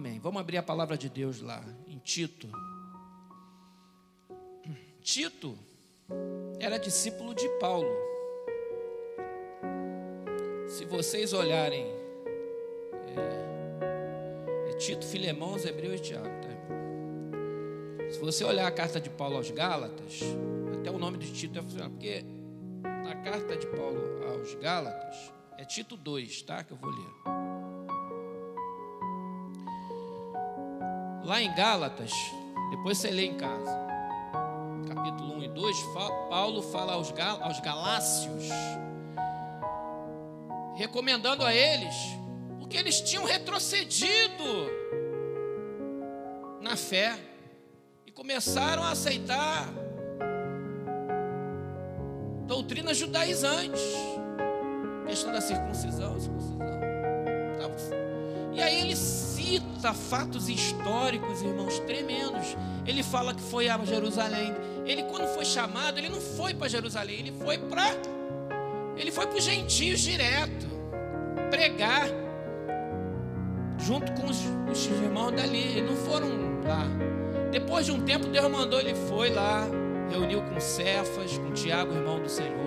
Amém. Vamos abrir a palavra de Deus lá, em Tito. Tito era discípulo de Paulo. Se vocês olharem, é, é Tito, Filemão, Hebreu e Tiago. Tá? Se você olhar a carta de Paulo aos Gálatas, até o nome de Tito é funcional, porque na carta de Paulo aos Gálatas, é Tito 2, tá? Que eu vou ler. Lá em Gálatas, depois você lê em casa, capítulo 1 e 2, Paulo fala aos, gal, aos galácios, recomendando a eles, porque eles tinham retrocedido na fé e começaram a aceitar doutrinas judaizantes, questão da circuncisão, circuncisão. E aí ele cita fatos históricos, irmãos, tremendos. Ele fala que foi a Jerusalém. Ele, quando foi chamado, ele não foi para Jerusalém, ele foi para. Ele foi para os gentios direto, pregar, junto com os, os irmãos dali. Eles não foram lá. Depois de um tempo, Deus mandou, ele foi lá, reuniu com Cefas, com Tiago, irmão do Senhor.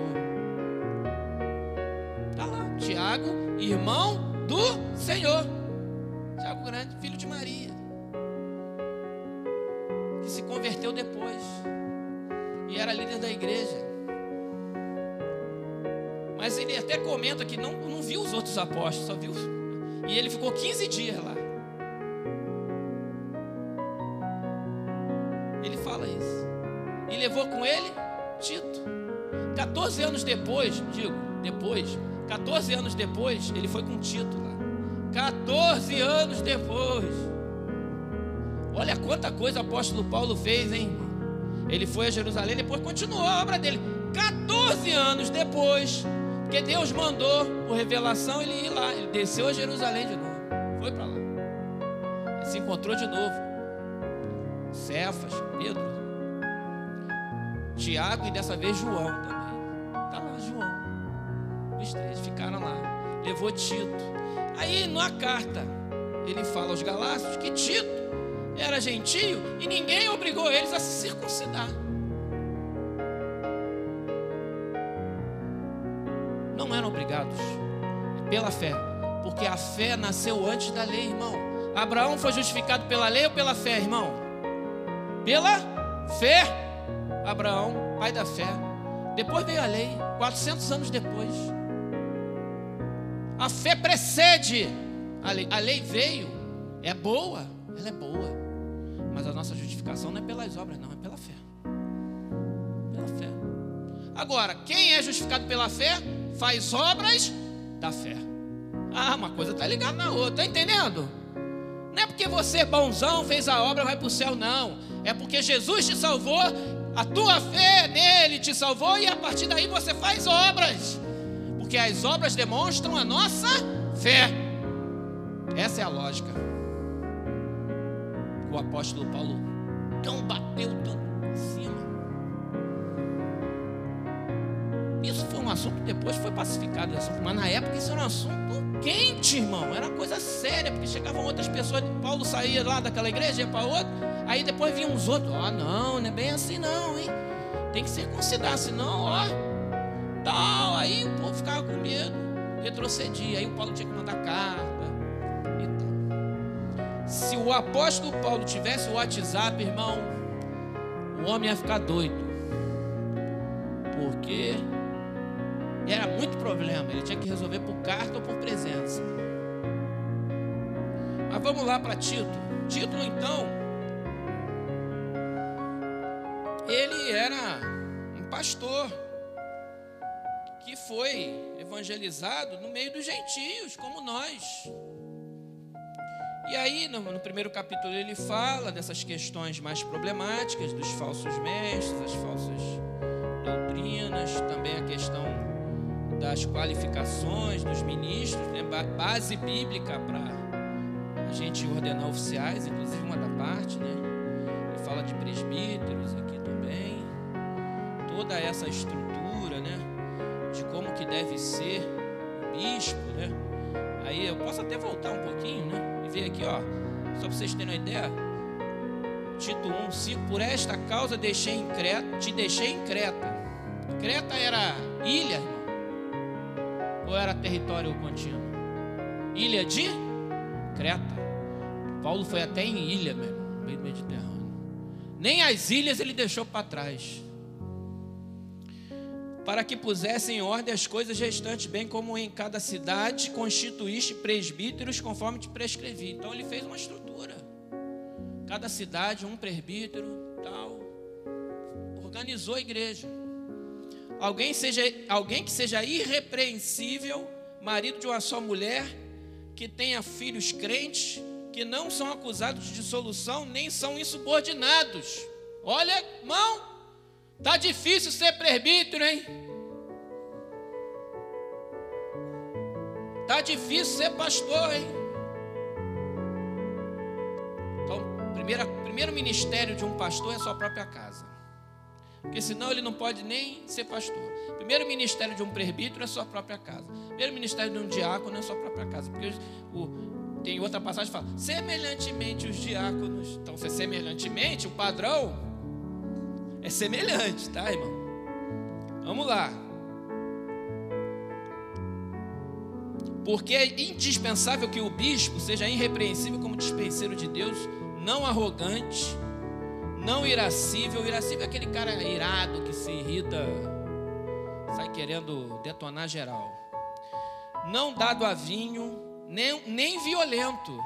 Está lá, Tiago, irmão do Senhor. De Maria, que se converteu depois e era líder da igreja. Mas ele até comenta que não, não viu os outros apóstolos, só viu. E ele ficou 15 dias lá. Ele fala isso. E levou com ele Tito. 14 anos depois, digo, depois, 14 anos depois, ele foi com Tito lá. 14 anos depois. Olha quanta coisa o apóstolo Paulo fez, hein? Ele foi a Jerusalém, depois continuou a obra dele. 14 anos depois, porque Deus mandou por revelação ele ir lá. Ele desceu a Jerusalém de novo. Foi para lá. Ele se encontrou de novo. Cefas, Pedro, Tiago e dessa vez João também. Está lá, João. Os três ficaram lá. Levou Tito. Aí na carta ele fala aos Galácios que Tito era gentio e ninguém obrigou eles a se circuncidar. Não eram obrigados pela fé, porque a fé nasceu antes da lei, irmão. Abraão foi justificado pela lei ou pela fé, irmão? Pela fé. Abraão, pai da fé. Depois veio a lei, 400 anos depois. A fé precede a lei. A lei veio, é boa, ela é boa. Mas a nossa justificação não é pelas obras, não, é pela fé. Pela fé. Agora, quem é justificado pela fé, faz obras da fé. Ah, uma coisa está ligada na outra, está entendendo? Não é porque você é bonzão, fez a obra, vai para o céu, não. É porque Jesus te salvou, a tua fé nele te salvou e a partir daí você faz obras porque as obras demonstram a nossa fé. Essa é a lógica. O apóstolo Paulo tão bateu tanto em cima. Isso foi um assunto que depois foi pacificado, mas na época isso era um assunto quente, irmão. Era coisa séria, porque chegavam outras pessoas. Paulo saía lá daquela igreja, ia para outra. Aí depois vinham os outros. Oh, não, não é bem assim não, hein? Tem que circuncidar, senão, ó tal. Aí retrocedia. Aí o Paulo tinha que mandar carta. Se o apóstolo Paulo tivesse o WhatsApp, irmão, o homem ia ficar doido. Porque era muito problema. Ele tinha que resolver por carta ou por presença. Mas vamos lá para Tito. Tito, então, ele era um pastor foi evangelizado no meio dos gentios, como nós. E aí, no, no, primeiro capítulo, ele fala dessas questões mais problemáticas, dos falsos mestres, as falsas doutrinas, também a questão das qualificações dos ministros, né? base bíblica para a gente ordenar oficiais, inclusive uma da parte, né? Ele fala de presbíteros aqui também, toda essa estrutura, que deve ser o bispo, né? Aí eu posso até voltar um pouquinho, né? E ver aqui, ó, Só para vocês terem uma ideia. Tito 1, 5. Por esta causa deixei em Creta, te deixei em Creta. Creta era ilha, irmão? Ou era território contínuo? Ilha de Creta. Paulo foi até em ilha, meu irmão, no meio do Mediterrâneo. Nem as ilhas ele deixou para trás para que pusessem em ordem as coisas restantes, bem como em cada cidade constituíste presbíteros conforme te prescrevi. Então ele fez uma estrutura. Cada cidade, um presbítero, tal. Organizou a igreja. Alguém, seja, alguém que seja irrepreensível, marido de uma só mulher, que tenha filhos crentes, que não são acusados de dissolução, nem são insubordinados. Olha, mão, Tá difícil ser presbítero, hein? Tá difícil ser pastor, hein? Então, primeira, primeiro ministério de um pastor é sua própria casa. Porque senão ele não pode nem ser pastor. Primeiro ministério de um presbítero é sua própria casa. Primeiro ministério de um diácono é sua própria casa. Porque o, tem outra passagem que fala, semelhantemente os diáconos. Então, se é semelhantemente, o padrão é semelhante, tá, irmão? Vamos lá. Porque é indispensável que o bispo seja irrepreensível como dispenseiro de Deus, não arrogante, não irascível. Irascível é aquele cara irado que se irrita, sai querendo detonar geral. Não dado a vinho, nem, nem violento,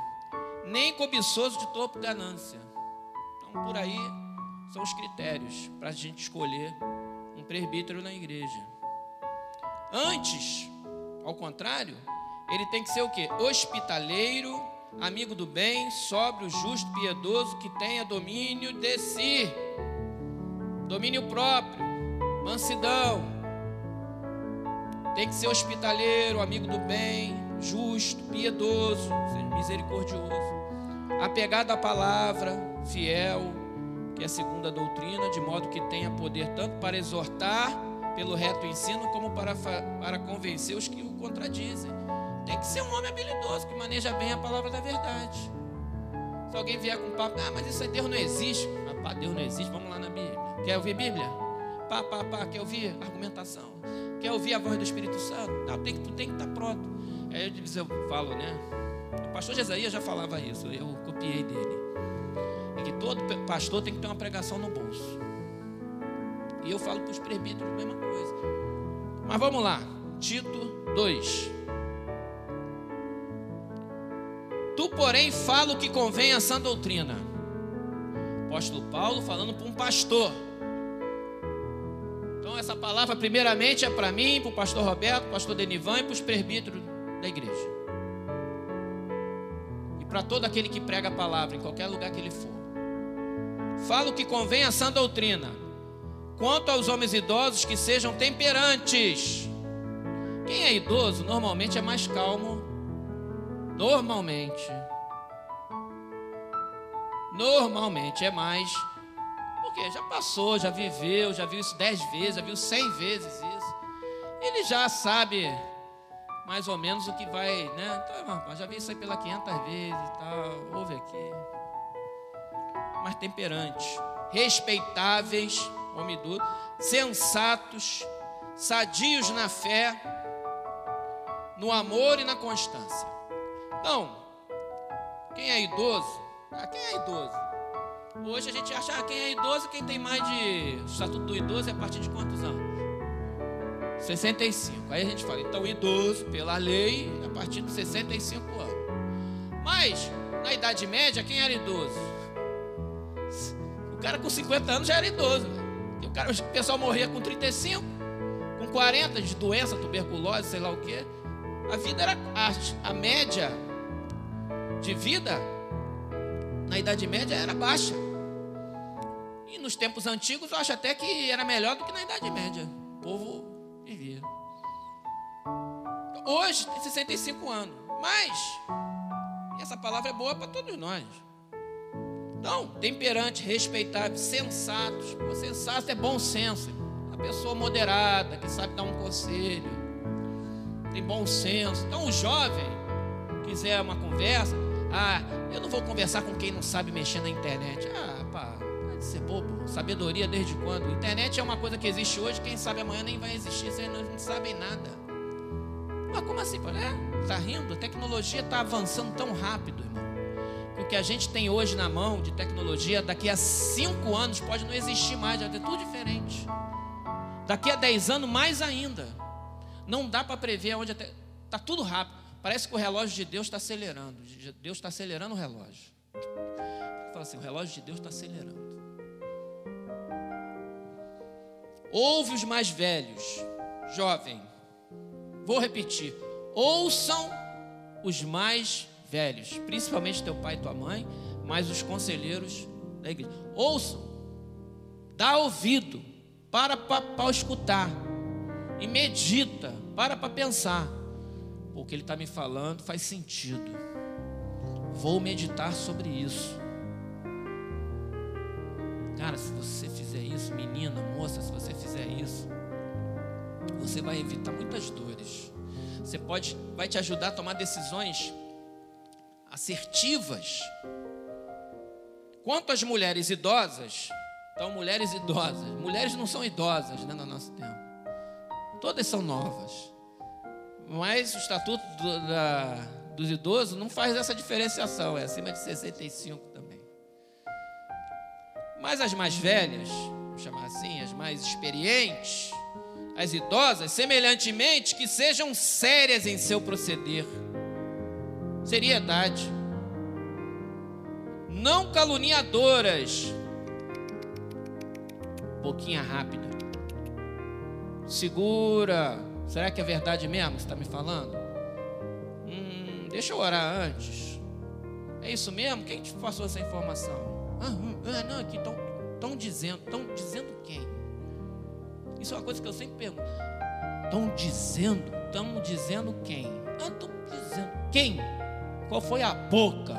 nem cobiçoso de topo ganância. Então, por aí são os critérios para a gente escolher um presbítero na igreja. Antes, ao contrário, ele tem que ser o que? Hospitaleiro, amigo do bem, sóbrio, justo, piedoso, que tenha domínio de si, domínio próprio, mansidão. Tem que ser hospitaleiro, amigo do bem, justo, piedoso, misericordioso, apegado à palavra, fiel, que é a doutrina, de modo que tenha poder tanto para exortar pelo reto ensino, como para, para convencer os que o contradizem. Tem que ser um homem habilidoso, que maneja bem a palavra da verdade. Se alguém vier com papo, ah, mas isso aí Deus não existe. Ah, pá, Deus não existe, vamos lá na Bíblia. Quer ouvir Bíblia? Pá, pá, pá, quer ouvir argumentação? Quer ouvir a voz do Espírito Santo? Não, tem que, tu tem que estar pronto. Aí eu, eu falo, né? O pastor Jesaías já falava isso, eu copiei dele todo pastor tem que ter uma pregação no bolso. E eu falo para os presbíteros a mesma coisa. Mas vamos lá, Tito 2. Tu, porém, fala o que convém a sã doutrina. Apóstolo Paulo falando para um pastor. Então, essa palavra, primeiramente, é para mim, para o pastor Roberto, para o pastor Denivan e para os presbíteros da igreja. E para todo aquele que prega a palavra, em qualquer lugar que ele for. Fala o que convém a sã doutrina. Quanto aos homens idosos, que sejam temperantes. Quem é idoso normalmente é mais calmo. Normalmente. Normalmente é mais. Porque já passou, já viveu, já viu isso dez vezes, já viu cem vezes isso. Ele já sabe mais ou menos o que vai, né? Então, já vi isso aí pela 500 vezes e tal. Ouve aqui mas temperantes, respeitáveis, homem duro, sensatos, sadios na fé, no amor e na constância. Então, quem é idoso? Ah, quem é idoso? Hoje a gente acha ah, quem é idoso, quem tem mais de. O estatuto do idoso é a partir de quantos anos? 65. Aí a gente fala, então idoso, pela lei, a partir de 65 anos. Mas, na Idade Média, quem era idoso? O cara com 50 anos já era idoso. O, cara, o pessoal morria com 35, com 40 de doença, tuberculose, sei lá o que. A vida era a, a média de vida na Idade Média era baixa. E nos tempos antigos eu acho até que era melhor do que na Idade Média. O povo vivia. Hoje tem 65 anos. Mas essa palavra é boa para todos nós. Então, temperante, respeitável, sensatos. O sensato é bom senso. Uma pessoa moderada, que sabe dar um conselho, tem bom senso. Então, o jovem quiser uma conversa, Ah, eu não vou conversar com quem não sabe mexer na internet. Ah, pá, pode ser bobo. Sabedoria desde quando? Internet é uma coisa que existe hoje, quem sabe amanhã nem vai existir, vocês não sabem nada. Mas como assim? É, tá rindo? A tecnologia está avançando tão rápido, irmão. Que o que a gente tem hoje na mão de tecnologia, daqui a cinco anos pode não existir mais, já ter tudo diferente. Daqui a dez anos, mais ainda. Não dá para prever onde até. Está tudo rápido. Parece que o relógio de Deus está acelerando. Deus está acelerando o relógio. Fala assim: o relógio de Deus está acelerando. Ouve os mais velhos, jovem. Vou repetir. Ouçam os mais velhos, principalmente teu pai e tua mãe, mas os conselheiros da igreja. Ouçam. Dá ouvido. Para para escutar. E medita. Para para pensar o que ele está me falando faz sentido. Vou meditar sobre isso. Cara, se você fizer isso, menina, moça, se você fizer isso, você vai evitar muitas dores. Você pode, vai te ajudar a tomar decisões assertivas. Quanto às mulheres idosas, então mulheres idosas, mulheres não são idosas né, no nosso tempo. Todas são novas. Mas o estatuto do, da, dos idosos não faz essa diferenciação, é acima de 65 também. Mas as mais velhas, vamos chamar assim, as mais experientes, as idosas, semelhantemente, que sejam sérias em seu proceder. Seriedade. Não caluniadoras. Boquinha rápida. Segura Será que é verdade mesmo que você está me falando? Hum, deixa eu orar antes. É isso mesmo? Quem te passou essa informação? Ah, hum, ah não, aqui estão dizendo. Estão dizendo quem? Isso é uma coisa que eu sempre pergunto. Estão dizendo? Estão dizendo quem? Ah, estão dizendo quem? Qual foi a boca?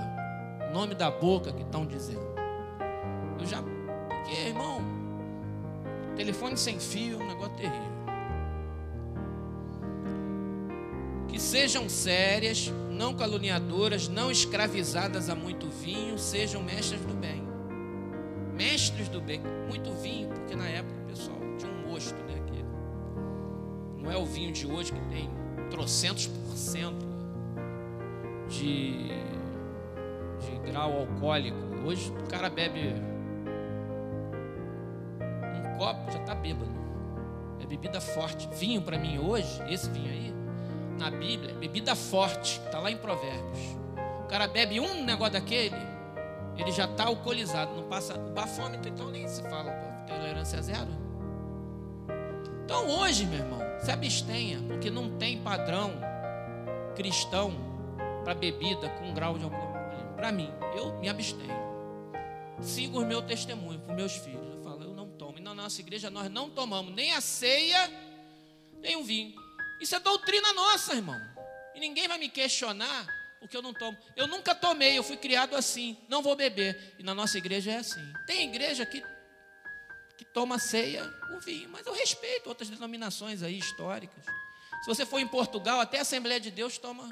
O nome da boca que estão dizendo? Eu já. Porque, irmão, telefone sem fio é um negócio terrível. que sejam sérias, não caluniadoras, não escravizadas a muito vinho, sejam mestras do bem. Mestres do bem, muito vinho, porque na época pessoal tinha um mosto, né? Não é o vinho de hoje que tem trocentos por cento de, de grau alcoólico. Hoje o cara bebe um copo, já está bêbado. É bebida forte. Vinho para mim hoje, esse vinho aí, na Bíblia, bebida forte, está lá em Provérbios. O cara bebe um negócio daquele, ele já está alcoolizado, não passa. O bafômetro, então nem se fala, tolerância zero. Então hoje, meu irmão, se abstenha, porque não tem padrão cristão para bebida com grau de alcoolismo. Para mim, eu me abstenho. Sigo o meu testemunho para meus filhos. Eu falo, eu não tomo. E na nossa igreja nós não tomamos nem a ceia, nem o vinho. Isso é doutrina nossa, irmão. E ninguém vai me questionar porque eu não tomo. Eu nunca tomei, eu fui criado assim. Não vou beber. E na nossa igreja é assim. Tem igreja que, que toma ceia com vinho, mas eu respeito outras denominações aí históricas. Se você for em Portugal, até a Assembleia de Deus toma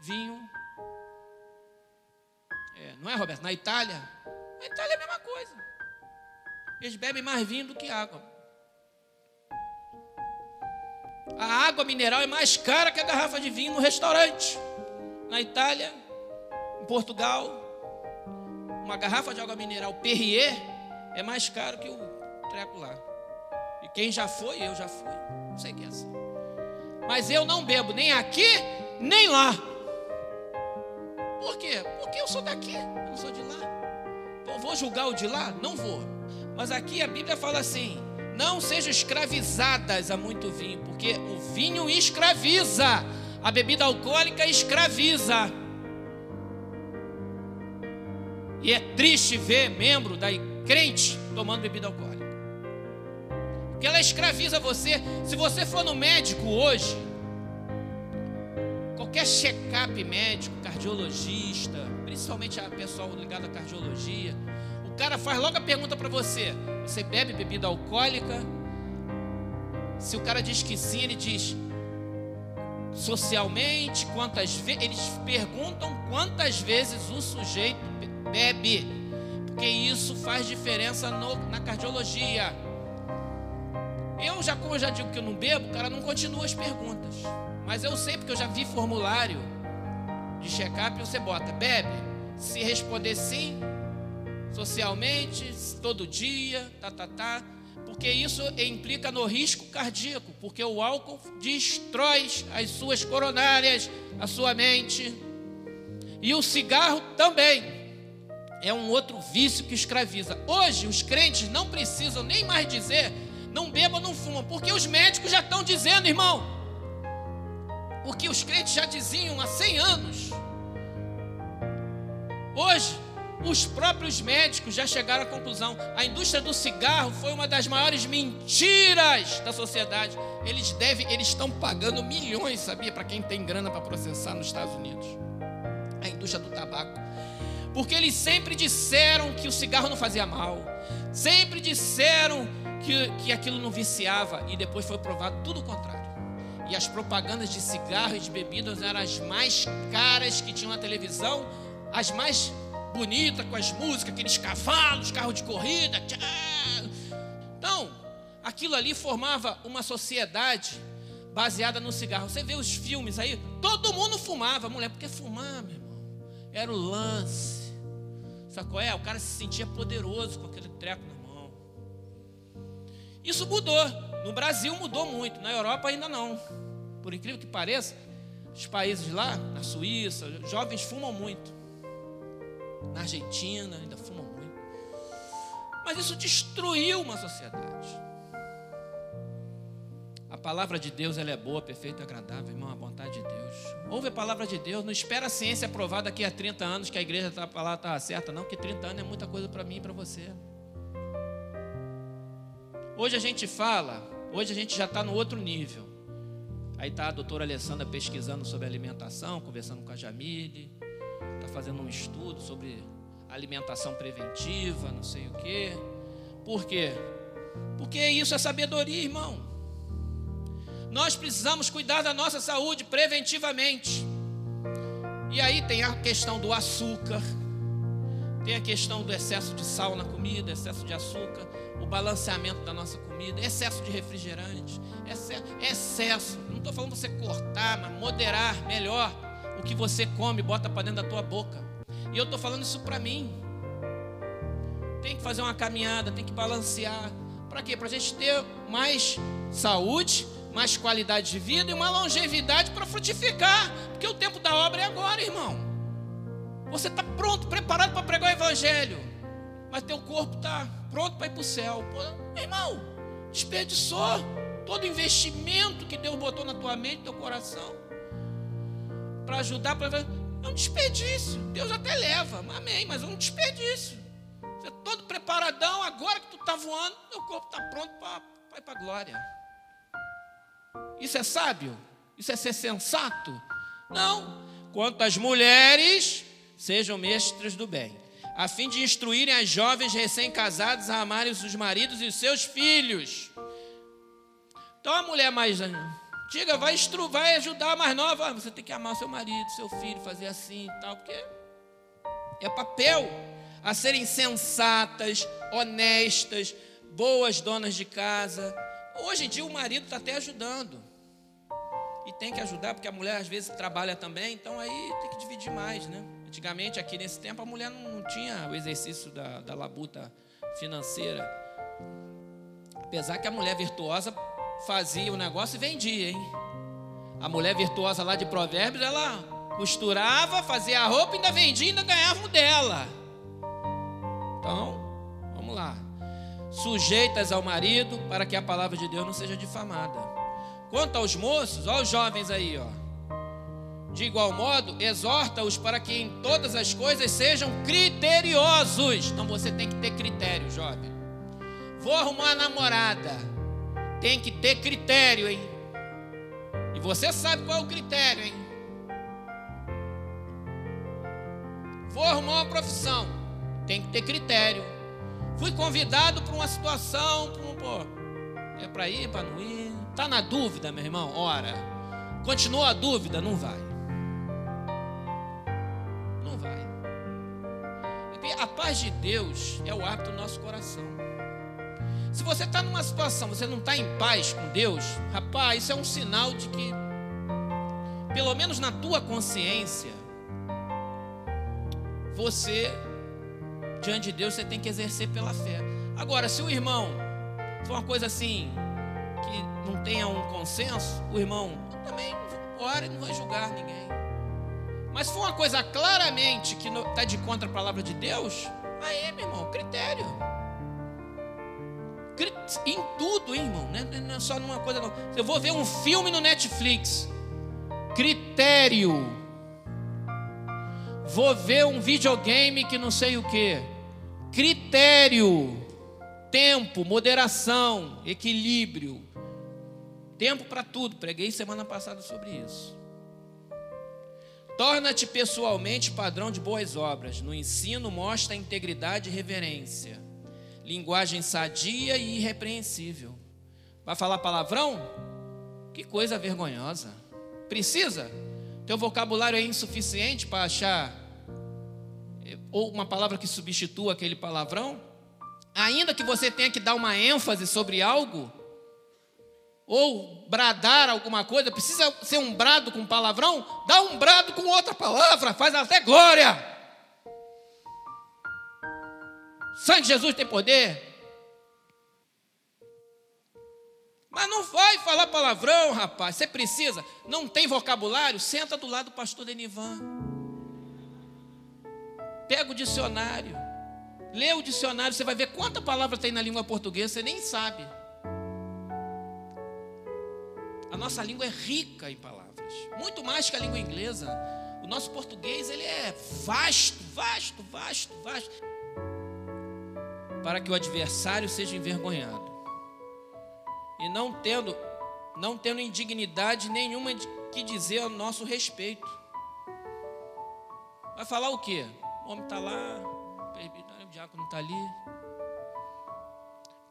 vinho. É, não é, Roberto? Na Itália? Na Itália é a mesma coisa. Eles bebem mais vinho do que água. A água mineral é mais cara que a garrafa de vinho no restaurante. Na Itália, em Portugal, uma garrafa de água mineral Perrier é mais caro que o treco lá. E quem já foi, eu já fui. Não sei que é assim. Mas eu não bebo nem aqui, nem lá. Por quê? Porque eu sou daqui, eu não sou de lá. vou julgar o de lá? Não vou. Mas aqui a Bíblia fala assim: não sejam escravizadas a muito vinho, porque o vinho escraviza, a bebida alcoólica escraviza. E é triste ver membro da crente tomando bebida alcoólica. Porque ela escraviza você. Se você for no médico hoje, qualquer check-up médico, cardiologista, principalmente a pessoal ligado à cardiologia, cara faz logo a pergunta para você: você bebe bebida alcoólica? Se o cara diz que sim, ele diz: socialmente, quantas vezes eles perguntam quantas vezes o sujeito bebe, porque isso faz diferença no, na cardiologia. Eu já, como eu já digo que eu não bebo, o cara não continua as perguntas. Mas eu sei porque eu já vi formulário de check-up você bota, bebe. Se responder sim, socialmente, todo dia, tá, tá, tá. Porque isso implica no risco cardíaco, porque o álcool destrói as suas coronárias, a sua mente. E o cigarro também é um outro vício que escraviza. Hoje os crentes não precisam nem mais dizer não beba, não fuma, porque os médicos já estão dizendo, irmão. Porque os crentes já diziam há 100 anos. Hoje, os próprios médicos já chegaram à conclusão: a indústria do cigarro foi uma das maiores mentiras da sociedade. Eles devem, eles estão pagando milhões, sabia, para quem tem grana para processar nos Estados Unidos. A indústria do tabaco. Porque eles sempre disseram que o cigarro não fazia mal. Sempre disseram que, que aquilo não viciava e depois foi provado tudo o contrário. E as propagandas de cigarro e de bebidas eram as mais caras que tinham na televisão, as mais bonitas, com as músicas, aqueles cavalos, carro de corrida. Então, aquilo ali formava uma sociedade baseada no cigarro. Você vê os filmes aí, todo mundo fumava, mulher, porque fumar, meu irmão, era o lance. Sabe qual é? O cara se sentia poderoso com aquele treco na isso mudou. No Brasil mudou muito, na Europa ainda não. Por incrível que pareça, os países lá, na Suíça, jovens fumam muito. Na Argentina ainda fumam muito. Mas isso destruiu uma sociedade. A palavra de Deus ela é boa, perfeita agradável, irmão, a vontade de Deus. Ouve a palavra de Deus, não espera a ciência aprovada daqui a 30 anos que a igreja está lá está certa, não, que 30 anos é muita coisa para mim e para você. Hoje a gente fala, hoje a gente já está no outro nível. Aí está a doutora Alessandra pesquisando sobre alimentação, conversando com a Jamile, está fazendo um estudo sobre alimentação preventiva, não sei o quê. Por quê? Porque isso é sabedoria, irmão. Nós precisamos cuidar da nossa saúde preventivamente. E aí tem a questão do açúcar, tem a questão do excesso de sal na comida, excesso de açúcar o balanceamento da nossa comida, excesso de refrigerante, excesso, não estou falando você cortar, mas moderar melhor o que você come, bota para dentro da tua boca. E eu estou falando isso para mim. Tem que fazer uma caminhada, tem que balancear. Para quê? Para a gente ter mais saúde, mais qualidade de vida e uma longevidade para frutificar. Porque o tempo da obra é agora, irmão. Você está pronto, preparado para pregar o Evangelho, mas teu corpo está pronto para ir para o céu. Pô, meu irmão, desperdiçou todo o investimento que Deus botou na tua mente, teu coração, para ajudar, para é um desperdício. Deus até leva, amém, mas é um desperdício. Você é todo preparadão, agora que tu está voando, teu corpo está pronto para ir para a glória. Isso é sábio? Isso é ser sensato? Não. Quanto às mulheres, sejam mestras do bem a fim de instruírem as jovens recém-casadas a amarem os maridos e os seus filhos. Então a mulher mais antiga vai, instru, vai ajudar a mais nova. Você tem que amar seu marido, seu filho, fazer assim e tal, porque é papel a serem sensatas, honestas, boas donas de casa. Hoje em dia o marido está até ajudando. E tem que ajudar, porque a mulher às vezes trabalha também, então aí tem que dividir mais, né? Antigamente, aqui nesse tempo, a mulher não tinha o exercício da, da labuta financeira. Apesar que a mulher virtuosa fazia o negócio e vendia, hein? A mulher virtuosa lá de Provérbios, ela costurava, fazia a roupa, ainda vendia, ainda ganhava um dela. Então, vamos lá. Sujeitas ao marido para que a palavra de Deus não seja difamada. Quanto aos moços, olha os jovens aí, ó. De igual modo, exorta-os para que em todas as coisas sejam criteriosos. Então você tem que ter critério, jovem. Vou arrumar uma namorada. Tem que ter critério, hein? E você sabe qual é o critério, hein? Vou arrumar uma profissão. Tem que ter critério. Fui convidado para uma situação, para um, pô, é para ir, para não ir. Tá na dúvida, meu irmão? Ora, Continua a dúvida? Não vai. A paz de Deus é o hábito do nosso coração. Se você está numa situação, você não está em paz com Deus, rapaz, isso é um sinal de que, pelo menos na tua consciência, você, diante de Deus, você tem que exercer pela fé. Agora, se o irmão for uma coisa assim, que não tenha um consenso, o irmão também ora e não vai julgar ninguém. Mas for uma coisa claramente que está de contra a palavra de Deus, aí, meu irmão, critério. Em tudo, hein, irmão, né? não é só numa coisa não. Eu vou ver um filme no Netflix. Critério. Vou ver um videogame que não sei o que. Critério. Tempo, moderação, equilíbrio. Tempo para tudo. Preguei semana passada sobre isso. Torna-te pessoalmente padrão de boas obras. No ensino, mostra integridade e reverência. Linguagem sadia e irrepreensível. Vai falar palavrão? Que coisa vergonhosa. Precisa? Teu vocabulário é insuficiente para achar eh, ou uma palavra que substitua aquele palavrão? Ainda que você tenha que dar uma ênfase sobre algo, ou bradar alguma coisa, precisa ser um brado com palavrão? Dá um brado com outra palavra, faz até glória. Sangue de Jesus tem poder. Mas não vai falar palavrão, rapaz. Você precisa. Não tem vocabulário? Senta do lado do pastor Denivan. Pega o dicionário. Lê o dicionário, você vai ver quanta palavra tem na língua portuguesa, você nem sabe. A nossa língua é rica em palavras, muito mais que a língua inglesa. O nosso português ele é vasto, vasto, vasto, vasto. Para que o adversário seja envergonhado. E não tendo não tendo indignidade nenhuma que dizer a nosso respeito. Vai falar o quê? O homem está lá, o diácono está ali.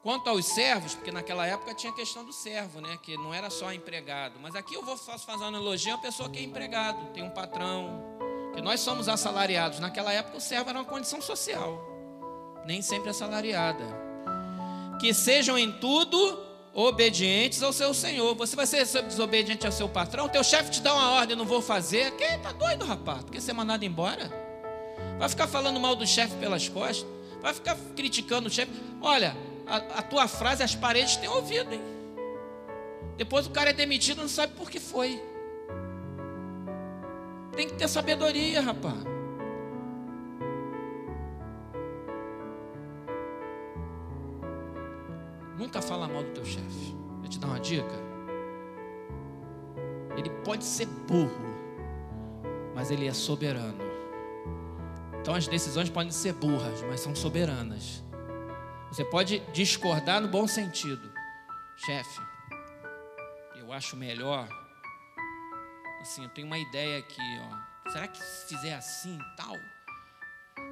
Quanto aos servos, porque naquela época tinha a questão do servo, né? Que não era só empregado. Mas aqui eu vou fazer uma analogia, uma pessoa que é empregado, tem um patrão, que nós somos assalariados. Naquela época o servo era uma condição social, nem sempre assalariada. Que sejam em tudo obedientes ao seu Senhor. Você vai ser desobediente ao seu patrão? Teu chefe te dá uma ordem, não vou fazer. Quem tá doido, rapaz? Tu quer ser mandado embora? Vai ficar falando mal do chefe pelas costas? Vai ficar criticando o chefe? Olha, a, a tua frase, as paredes têm ouvido, hein? Depois o cara é demitido, não sabe por que foi. Tem que ter sabedoria, rapaz. Nunca fala mal do teu chefe. Vou te dar uma dica. Ele pode ser burro, mas ele é soberano. Então as decisões podem ser burras, mas são soberanas. Você pode discordar no bom sentido. Chefe, eu acho melhor. Assim, eu tenho uma ideia aqui, ó. Será que se fizer assim tal?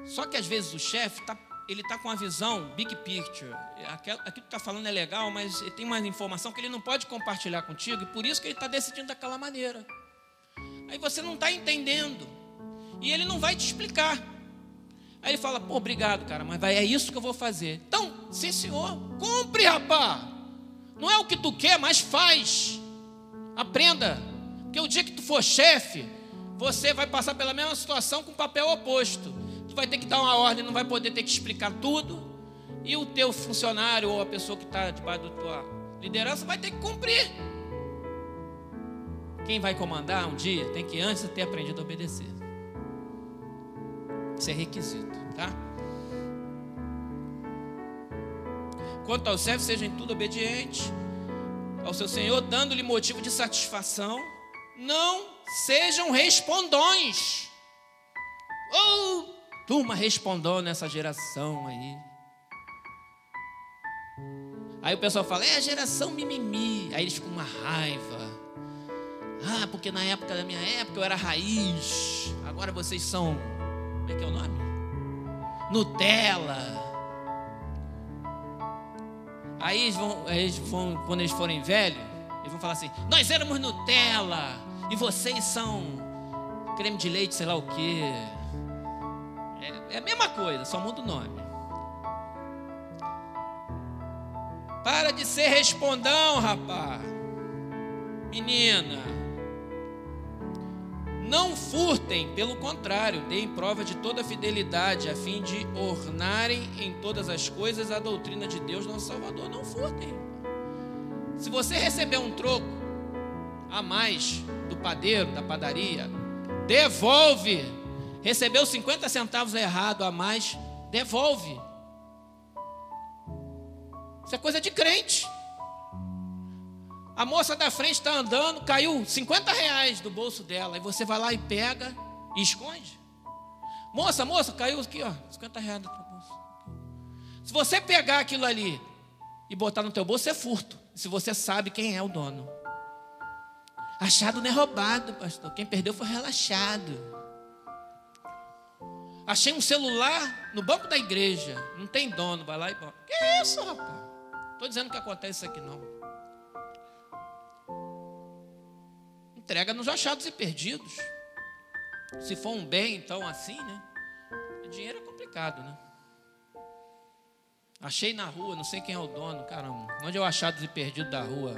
Só que às vezes o chefe tá, ele tá com a visão big picture. Aquilo, aquilo que está falando é legal, mas ele tem uma informação que ele não pode compartilhar contigo, e por isso que ele está decidindo daquela maneira. Aí você não está entendendo. E ele não vai te explicar. Aí ele fala, pô, obrigado, cara, mas vai, é isso que eu vou fazer. Então, sim, senhor, cumpre, rapá. Não é o que tu quer, mas faz. Aprenda. Porque o dia que tu for chefe, você vai passar pela mesma situação com papel oposto. Tu vai ter que dar uma ordem, não vai poder ter que explicar tudo. E o teu funcionário ou a pessoa que está debaixo da tua liderança vai ter que cumprir. Quem vai comandar um dia tem que antes ter aprendido a obedecer. Isso é requisito, tá? Quanto ao servo, seja em tudo obediente ao seu Senhor, dando-lhe motivo de satisfação. Não sejam respondões. Oh, turma respondou nessa geração aí. Aí o pessoal fala, é a geração mimimi. Aí eles ficam uma raiva. Ah, porque na época da minha época eu era raiz. Agora vocês são como é que é o nome? Nutella. Aí eles vão, eles vão, quando eles forem velhos, Eles vão falar assim: nós éramos Nutella e vocês são creme de leite, sei lá o quê. É, é a mesma coisa, só muda o nome. Para de ser respondão, rapaz. Menina. Não furtem, pelo contrário, deem prova de toda fidelidade, a fim de ornarem em todas as coisas a doutrina de Deus, nosso Salvador. Não furtem. Se você receber um troco a mais do padeiro, da padaria, devolve. Recebeu 50 centavos errado a mais, devolve. Isso é coisa de crente. A moça da frente está andando, caiu 50 reais do bolso dela. E você vai lá e pega e esconde. Moça, moça, caiu aqui, ó, 50 reais do teu bolso. Se você pegar aquilo ali e botar no teu bolso, é furto. Se você sabe quem é o dono. Achado não é roubado, pastor. Quem perdeu foi relaxado. Achei um celular no banco da igreja. Não tem dono, vai lá e bota. Que isso, rapaz? Estou dizendo que acontece isso aqui não. Entrega nos achados e perdidos. Se for um bem, então assim, né? Dinheiro é complicado, né? Achei na rua, não sei quem é o dono, caramba. Onde é o achados e perdido da rua?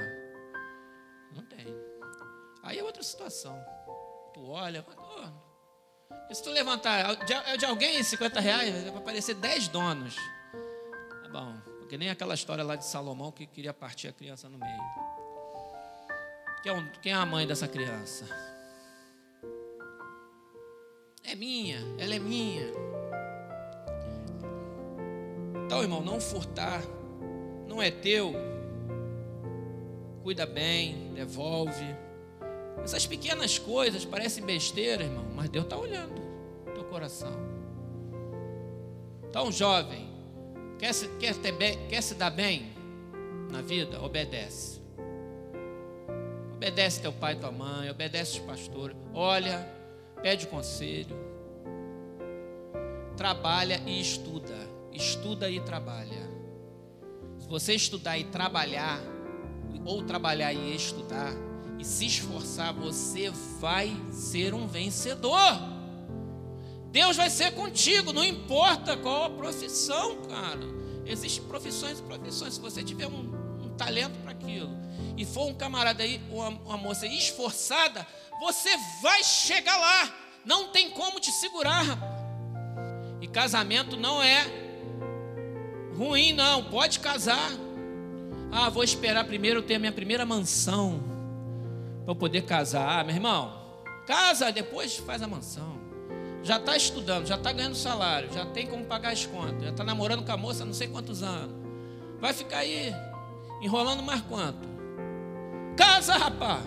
Não tem. Aí é outra situação. Tu olha, oh, se tu levantar de, de alguém 50 reais, vai aparecer 10 donos. Tá bom. Que nem aquela história lá de Salomão que queria partir a criança no meio. Quem é, quem é a mãe dessa criança? É minha, ela é minha. Então, irmão, não furtar, não é teu. Cuida bem, devolve. Essas pequenas coisas parecem besteira, irmão, mas Deus está olhando teu coração. Então, jovem, Quer se, quer, ter quer se dar bem na vida? Obedece. Obedece teu pai e tua mãe, obedece os pastores. Olha, pede conselho. Trabalha e estuda. Estuda e trabalha. Se você estudar e trabalhar, ou trabalhar e estudar, e se esforçar, você vai ser um vencedor. Deus vai ser contigo, não importa qual a profissão, cara. Existem profissões e profissões. Se você tiver um, talento para aquilo e for um camarada aí, uma, uma moça esforçada, você vai chegar lá. Não tem como te segurar. E casamento não é ruim, não. Pode casar. Ah, vou esperar primeiro ter a minha primeira mansão para poder casar. Ah, meu irmão, casa, depois faz a mansão já está estudando, já está ganhando salário, já tem como pagar as contas, já está namorando com a moça não sei quantos anos. Vai ficar aí enrolando mais quanto? Casa, rapaz.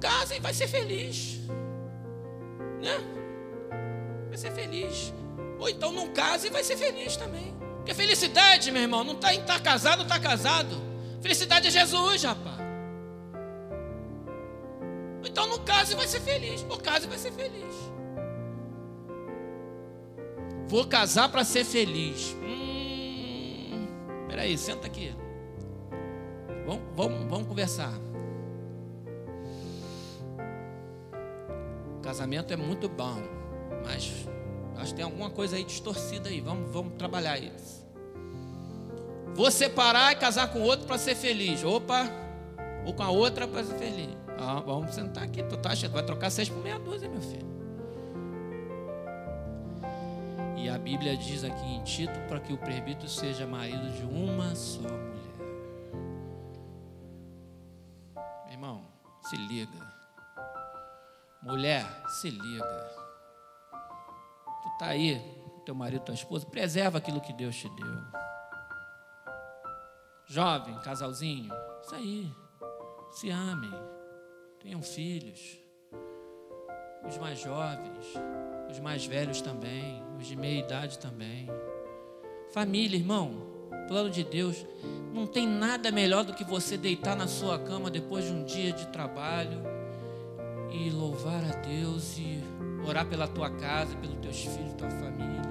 Casa e vai ser feliz. Né? Vai ser feliz. Ou então não casa e vai ser feliz também. Porque felicidade, meu irmão, não está em estar tá casado ou estar tá casado. Felicidade é Jesus, rapaz. Então não case e vai ser feliz. Ou case e vai ser feliz. Vou casar para ser feliz. Hum, peraí, senta aqui. Vamos, vamos, vamos conversar. Casamento é muito bom, mas acho que tem alguma coisa aí distorcida aí. Vamos, vamos trabalhar isso. Vou separar e casar com outro para ser feliz. Opa, ou com a outra para ser feliz. Ah, vamos sentar aqui. Tu tá achando? Vai trocar seis por meia dúzia, meu filho. E a Bíblia diz aqui em Tito para que o presbítero seja marido de uma só mulher. Se liga. Mulher, se liga. Tu está aí, teu marido, tua esposa, preserva aquilo que Deus te deu. Jovem, casalzinho, isso aí. Se amem. Tenham filhos. Os mais jovens, os mais velhos também, os de meia idade também. Família, irmão, plano de Deus, não tem nada melhor do que você deitar na sua cama depois de um dia de trabalho e louvar a Deus e orar pela tua casa, pelos teus filhos, tua família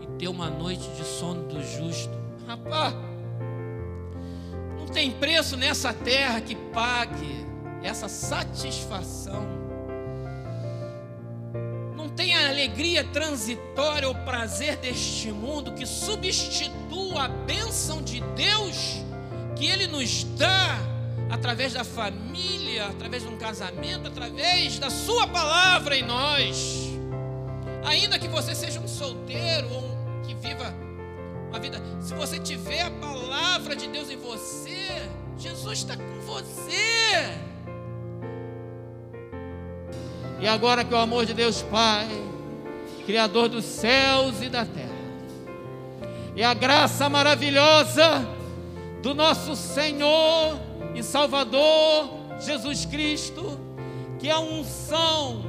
e ter uma noite de sono do justo. Rapaz, não tem preço nessa terra que pague essa satisfação. Alegria transitória ou prazer deste mundo que substitua a bênção de Deus que Ele nos dá através da família, através de um casamento, através da Sua palavra em nós. Ainda que você seja um solteiro ou um que viva uma vida, se você tiver a palavra de Deus em você, Jesus está com você. E agora que o amor de Deus Pai, Criador dos céus e da terra, e a graça maravilhosa do nosso Senhor e Salvador Jesus Cristo, que a unção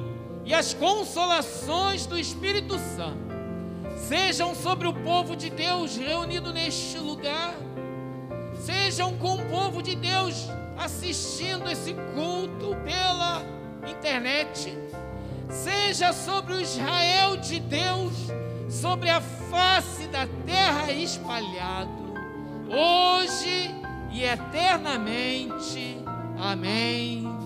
e as consolações do Espírito Santo sejam sobre o povo de Deus reunido neste lugar, sejam com o povo de Deus assistindo esse culto pela internet, seja sobre o Israel de Deus, sobre a face da terra espalhado, hoje e eternamente. Amém